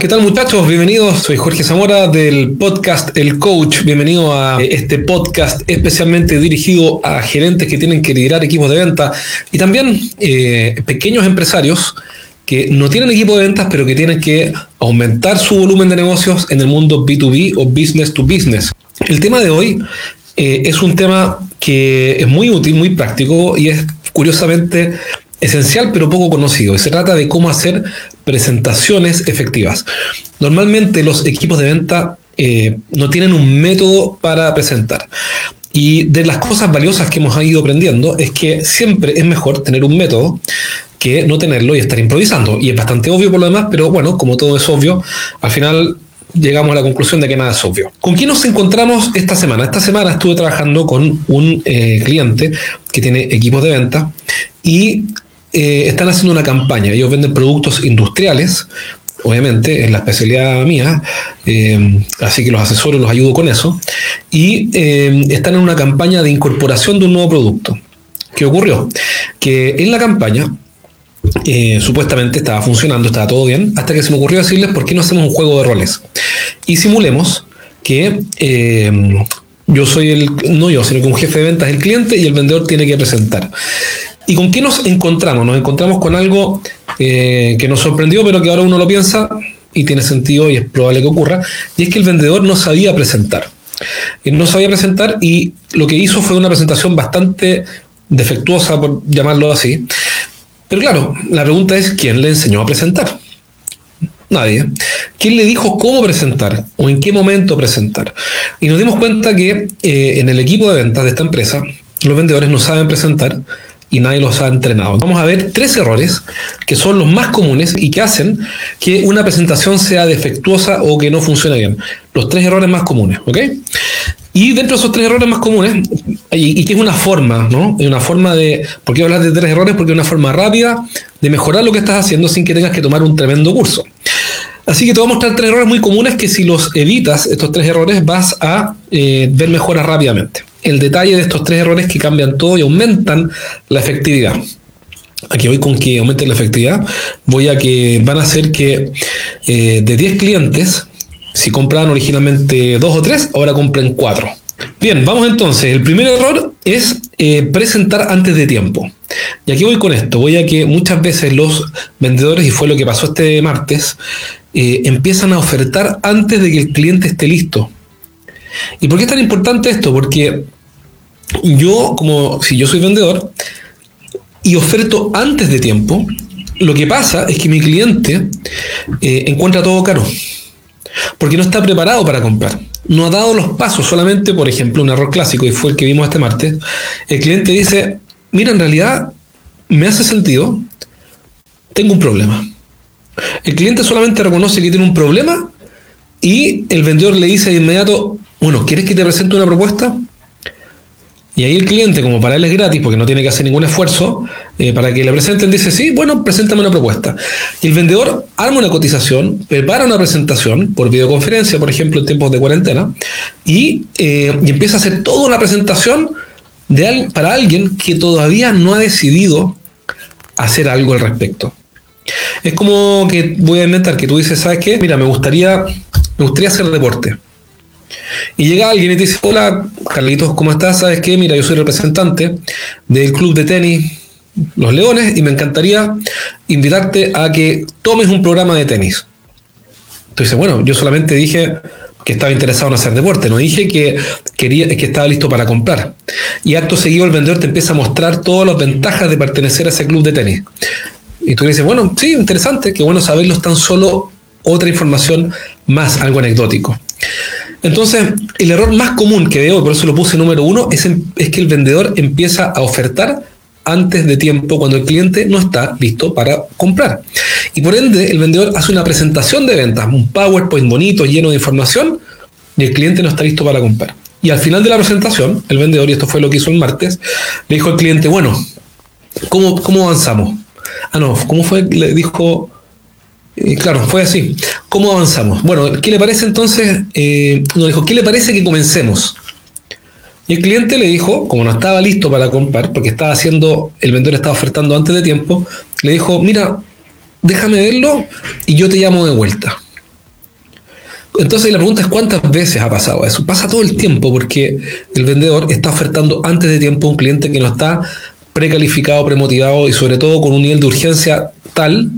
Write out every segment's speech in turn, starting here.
¿Qué tal muchachos? Bienvenidos, soy Jorge Zamora del podcast El Coach. Bienvenido a este podcast especialmente dirigido a gerentes que tienen que liderar equipos de venta y también eh, pequeños empresarios que no tienen equipo de ventas pero que tienen que aumentar su volumen de negocios en el mundo B2B o business to business. El tema de hoy eh, es un tema que es muy útil, muy práctico y es curiosamente esencial pero poco conocido. Y se trata de cómo hacer presentaciones efectivas. Normalmente los equipos de venta eh, no tienen un método para presentar. Y de las cosas valiosas que hemos ido aprendiendo es que siempre es mejor tener un método que no tenerlo y estar improvisando. Y es bastante obvio por lo demás, pero bueno, como todo es obvio, al final llegamos a la conclusión de que nada es obvio. ¿Con quién nos encontramos esta semana? Esta semana estuve trabajando con un eh, cliente que tiene equipos de venta y eh, están haciendo una campaña. Ellos venden productos industriales, obviamente, es la especialidad mía, eh, así que los asesores los ayudo con eso. Y eh, están en una campaña de incorporación de un nuevo producto. ¿Qué ocurrió? Que en la campaña supuestamente estaba funcionando, estaba todo bien, hasta que se me ocurrió decirles por qué no hacemos un juego de roles. Y simulemos que yo soy el, no yo, sino que un jefe de ventas es el cliente y el vendedor tiene que presentar. ¿Y con qué nos encontramos? Nos encontramos con algo eh, que nos sorprendió, pero que ahora uno lo piensa y tiene sentido y es probable que ocurra, y es que el vendedor no sabía presentar. Él no sabía presentar y lo que hizo fue una presentación bastante defectuosa, por llamarlo así. Pero claro, la pregunta es, ¿quién le enseñó a presentar? Nadie. ¿Quién le dijo cómo presentar o en qué momento presentar? Y nos dimos cuenta que eh, en el equipo de ventas de esta empresa, los vendedores no saben presentar y nadie los ha entrenado. Vamos a ver tres errores que son los más comunes y que hacen que una presentación sea defectuosa o que no funcione bien. Los tres errores más comunes, ¿ok? Y dentro de esos tres errores más comunes, y, que es una forma, ¿no? Es una forma de. ¿Por qué hablar de tres errores? Porque es una forma rápida de mejorar lo que estás haciendo sin que tengas que tomar un tremendo curso. Así que te voy a mostrar tres errores muy comunes que si los evitas, estos tres errores, vas a eh, ver mejoras rápidamente el detalle de estos tres errores que cambian todo y aumentan la efectividad. Aquí voy con que aumente la efectividad. Voy a que van a hacer que eh, de 10 clientes, si compraban originalmente 2 o 3, ahora compren 4. Bien, vamos entonces. El primer error es eh, presentar antes de tiempo. Y aquí voy con esto. Voy a que muchas veces los vendedores, y fue lo que pasó este martes, eh, empiezan a ofertar antes de que el cliente esté listo. ¿Y por qué es tan importante esto? Porque yo, como si yo soy vendedor y oferto antes de tiempo, lo que pasa es que mi cliente eh, encuentra todo caro, porque no está preparado para comprar. No ha dado los pasos, solamente, por ejemplo, un error clásico, y fue el que vimos este martes. El cliente dice, mira, en realidad me hace sentido, tengo un problema. El cliente solamente reconoce que tiene un problema y el vendedor le dice de inmediato, bueno, ¿quieres que te presente una propuesta? Y ahí el cliente, como para él es gratis, porque no tiene que hacer ningún esfuerzo, eh, para que le presenten, dice, sí, bueno, preséntame una propuesta. Y el vendedor arma una cotización, prepara una presentación por videoconferencia, por ejemplo, en tiempos de cuarentena, y, eh, empieza a hacer toda una presentación para alguien que todavía no ha decidido hacer algo al respecto. Es como que voy a inventar que tú dices, ¿sabes qué? Mira, me gustaría, me gustaría hacer deporte. Y llega alguien y te dice, hola Carlitos, ¿cómo estás? ¿Sabes qué? Mira, yo soy representante del club de tenis Los Leones y me encantaría invitarte a que tomes un programa de tenis. Entonces, bueno, yo solamente dije que estaba interesado en hacer deporte, no dije que, quería, que estaba listo para comprar. Y acto seguido el vendedor te empieza a mostrar todas las ventajas de pertenecer a ese club de tenis. Y tú dices, bueno, sí, interesante, qué bueno saberlo, es tan solo otra información más, algo anecdótico. Entonces, el error más común que veo, por eso lo puse número uno, es, que el vendedor empieza a ofertar antes de tiempo cuando el cliente no está listo para comprar. Y por ende, el vendedor hace una presentación de ventas, un PowerPoint bonito, lleno de información, y el cliente no está listo para comprar. Y al final de la presentación, el vendedor, y esto fue lo que hizo el martes, le dijo al cliente, bueno, ¿cómo, cómo avanzamos? Ah, no, ¿cómo fue? Le dijo, claro, fue así. ¿Cómo avanzamos? Bueno, ¿qué le parece entonces? Eh, nos dijo, ¿qué le parece que comencemos? Y el cliente le dijo, como no estaba listo para comprar, porque estaba haciendo, el vendedor estaba ofertando antes de tiempo, le dijo, mira, déjame verlo y yo te llamo de vuelta. Entonces la pregunta es cuántas veces ha pasado eso. Pasa todo el tiempo porque el vendedor está ofertando antes de tiempo a un cliente que no está precalificado, premotivado y sobre todo con un nivel de urgencia tal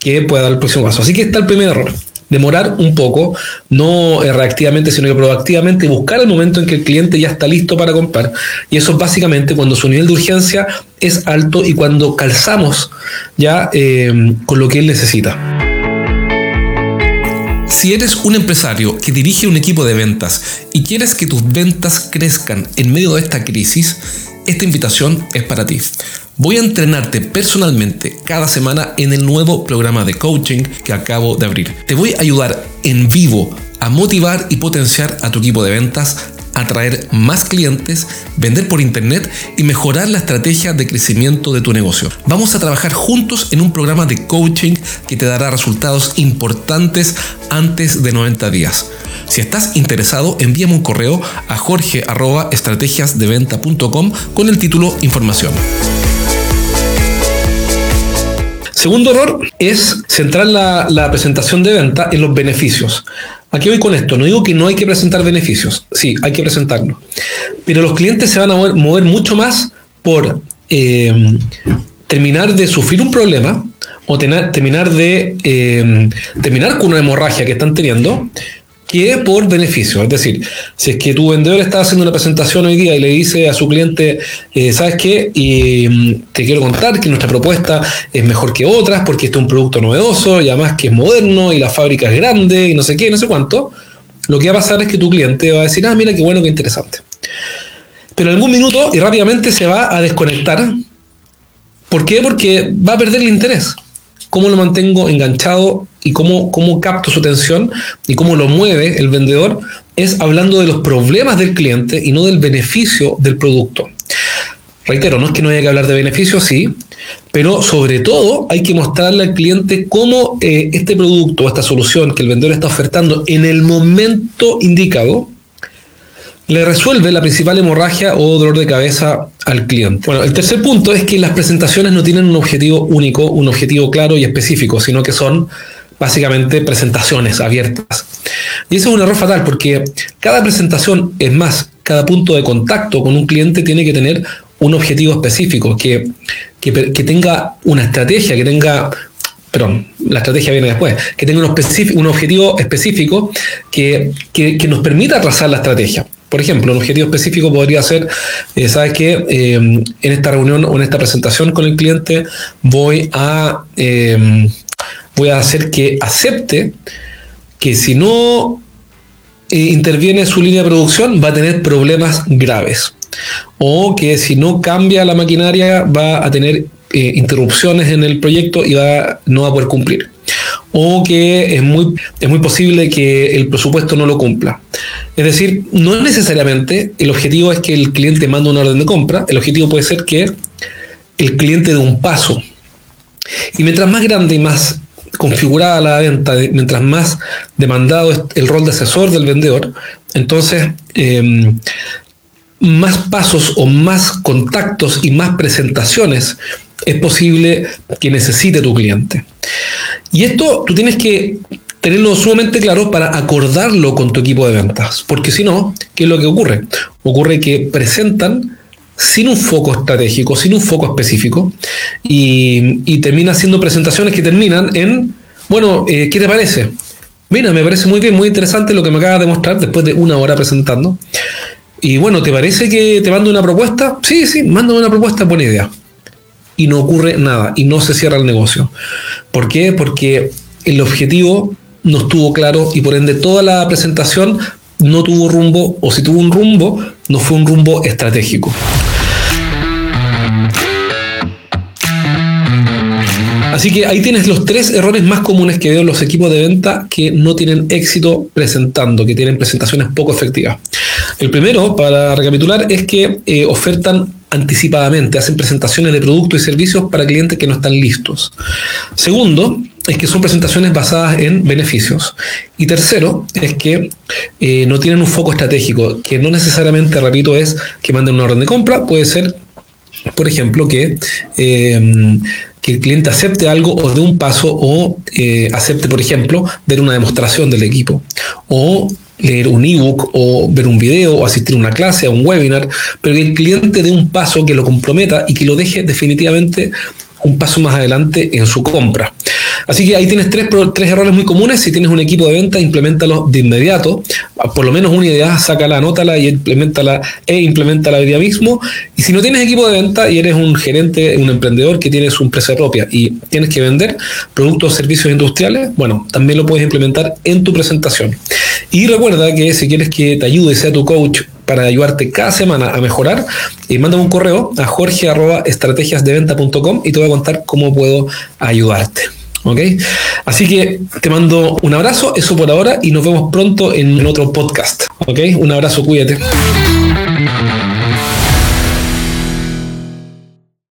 que pueda dar el próximo paso. Así que está el primer error. Demorar un poco, no reactivamente, sino que proactivamente buscar el momento en que el cliente ya está listo para comprar. Y eso es básicamente cuando su nivel de urgencia es alto y cuando calzamos ya eh, con lo que él necesita. Si eres un empresario que dirige un equipo de ventas y quieres que tus ventas crezcan en medio de esta crisis, esta invitación es para ti. Voy a entrenarte personalmente cada semana en el nuevo programa de coaching que acabo de abrir. Te voy a ayudar en vivo a motivar y potenciar a tu equipo de ventas atraer más clientes, vender por internet y mejorar la estrategia de crecimiento de tu negocio. Vamos a trabajar juntos en un programa de coaching que te dará resultados importantes antes de 90 días. Si estás interesado, envíame un correo a jorge.estrategiasdeventa.com con el título Información. Segundo error es centrar la, presentación de venta en los beneficios. Aquí voy con esto? No digo que no hay que presentar beneficios, sí, hay que presentarlos. Pero los clientes se van a mover, mucho más por eh, terminar de sufrir un problema o terminar de eh, terminar con una hemorragia que están teniendo que por beneficio. Es decir, si es que tu vendedor está haciendo una presentación hoy día y le dice a su cliente, eh, ¿sabes qué? Y mm, te quiero contar que nuestra propuesta es mejor que otras porque este es un producto novedoso y además que es moderno y la fábrica es grande y no sé qué, no sé cuánto. Lo que va a pasar es que tu cliente va a decir, ah, mira qué bueno, qué interesante. Pero en algún minuto y rápidamente se va a desconectar. ¿Por qué? Porque va a perder el interés. ¿Cómo lo mantengo enganchado y cómo, cómo capto su atención y cómo lo mueve el vendedor, es hablando de los problemas del cliente y no del beneficio del producto. Reitero, no es que no haya que hablar de beneficios, sí, pero sobre todo hay que mostrarle al cliente cómo eh, este producto o esta solución que el vendedor está ofertando en el momento indicado le resuelve la principal hemorragia o dolor de cabeza al cliente. Bueno, el tercer punto es que las presentaciones no tienen un objetivo único, un objetivo claro y específico, sino que son básicamente presentaciones abiertas. Y eso es un error fatal porque cada presentación, es más, cada punto de contacto con un cliente tiene que tener un objetivo específico, que, que, tenga una estrategia, que tenga, perdón, la estrategia viene después, que tenga un, un objetivo específico que, que, nos permita trazar la estrategia. Por ejemplo, un objetivo específico podría ser, eh, ¿sabes qué? Eh, en esta reunión o en esta presentación con el cliente voy a... Eh, voy a hacer que acepte que si no eh, interviene su línea de producción va a tener problemas graves. O que si no cambia la maquinaria va a tener eh, interrupciones en el proyecto y va, no va a poder cumplir. O que es muy, es muy posible que el presupuesto no lo cumpla. Es decir, no necesariamente el objetivo es que el cliente mande una orden de compra, el objetivo puede ser que el cliente dé un paso. Y mientras más grande y más configurada la venta, mientras más demandado es el rol de asesor del vendedor, entonces em, más pasos o más contactos y más presentaciones es posible que necesite tu cliente. Y esto tú tienes que tenerlo sumamente claro para acordarlo con tu equipo de ventas, porque si no, ¿qué es lo que ocurre? Ocurre que presentan sin un foco estratégico, sin un foco específico, y, termina haciendo presentaciones que terminan en, bueno, eh, ¿qué te parece? Mira, me parece muy bien, muy interesante lo que me acabas de mostrar después de una hora presentando. Y bueno, ¿te parece que te mando una propuesta? Sí, sí, mando una propuesta, buena idea. Y no ocurre nada, y no se cierra el negocio. ¿Por qué? Porque el objetivo no estuvo claro y por ende toda la presentación no tuvo rumbo, o si tuvo un rumbo, no fue un rumbo estratégico. Así que ahí tienes los tres errores más comunes que veo en los equipos de venta que no tienen éxito presentando, que tienen presentaciones poco efectivas. El primero, para recapitular, es que eh, ofertan anticipadamente, hacen presentaciones de productos y servicios para clientes que no están listos. Segundo, es que son presentaciones basadas en beneficios. Y tercero, es que eh, no tienen un foco estratégico, que no necesariamente, repito, es que manden una orden de compra, puede ser, por ejemplo, que, eh, que el cliente acepte algo o de un paso o eh, acepte, por ejemplo, ver una demostración del equipo o leer un ebook o ver un video o asistir a una clase, a un webinar, pero que el cliente dé un paso que lo comprometa y que lo deje definitivamente un paso más adelante en su compra. Así que ahí tienes tres, tres errores muy comunes. Si tienes un equipo de venta, implementalo de inmediato. Por lo menos una idea, sácala, anótala y implementala e implementala hoy día mismo. Y si no tienes equipo de venta y eres un gerente, un emprendedor que tienes una empresa propia y tienes que vender productos o servicios industriales, bueno, también lo puedes implementar en tu presentación. Y recuerda que si quieres que te ayude, sea tu coach, para ayudarte cada semana a mejorar, y mándame un correo a jorge.estrategiasdeventa.com y te voy a contar cómo puedo ayudarte. ¿Ok? Así que te mando un abrazo, eso por ahora, y nos vemos pronto en otro podcast. ¿Ok? Un abrazo, cuídate.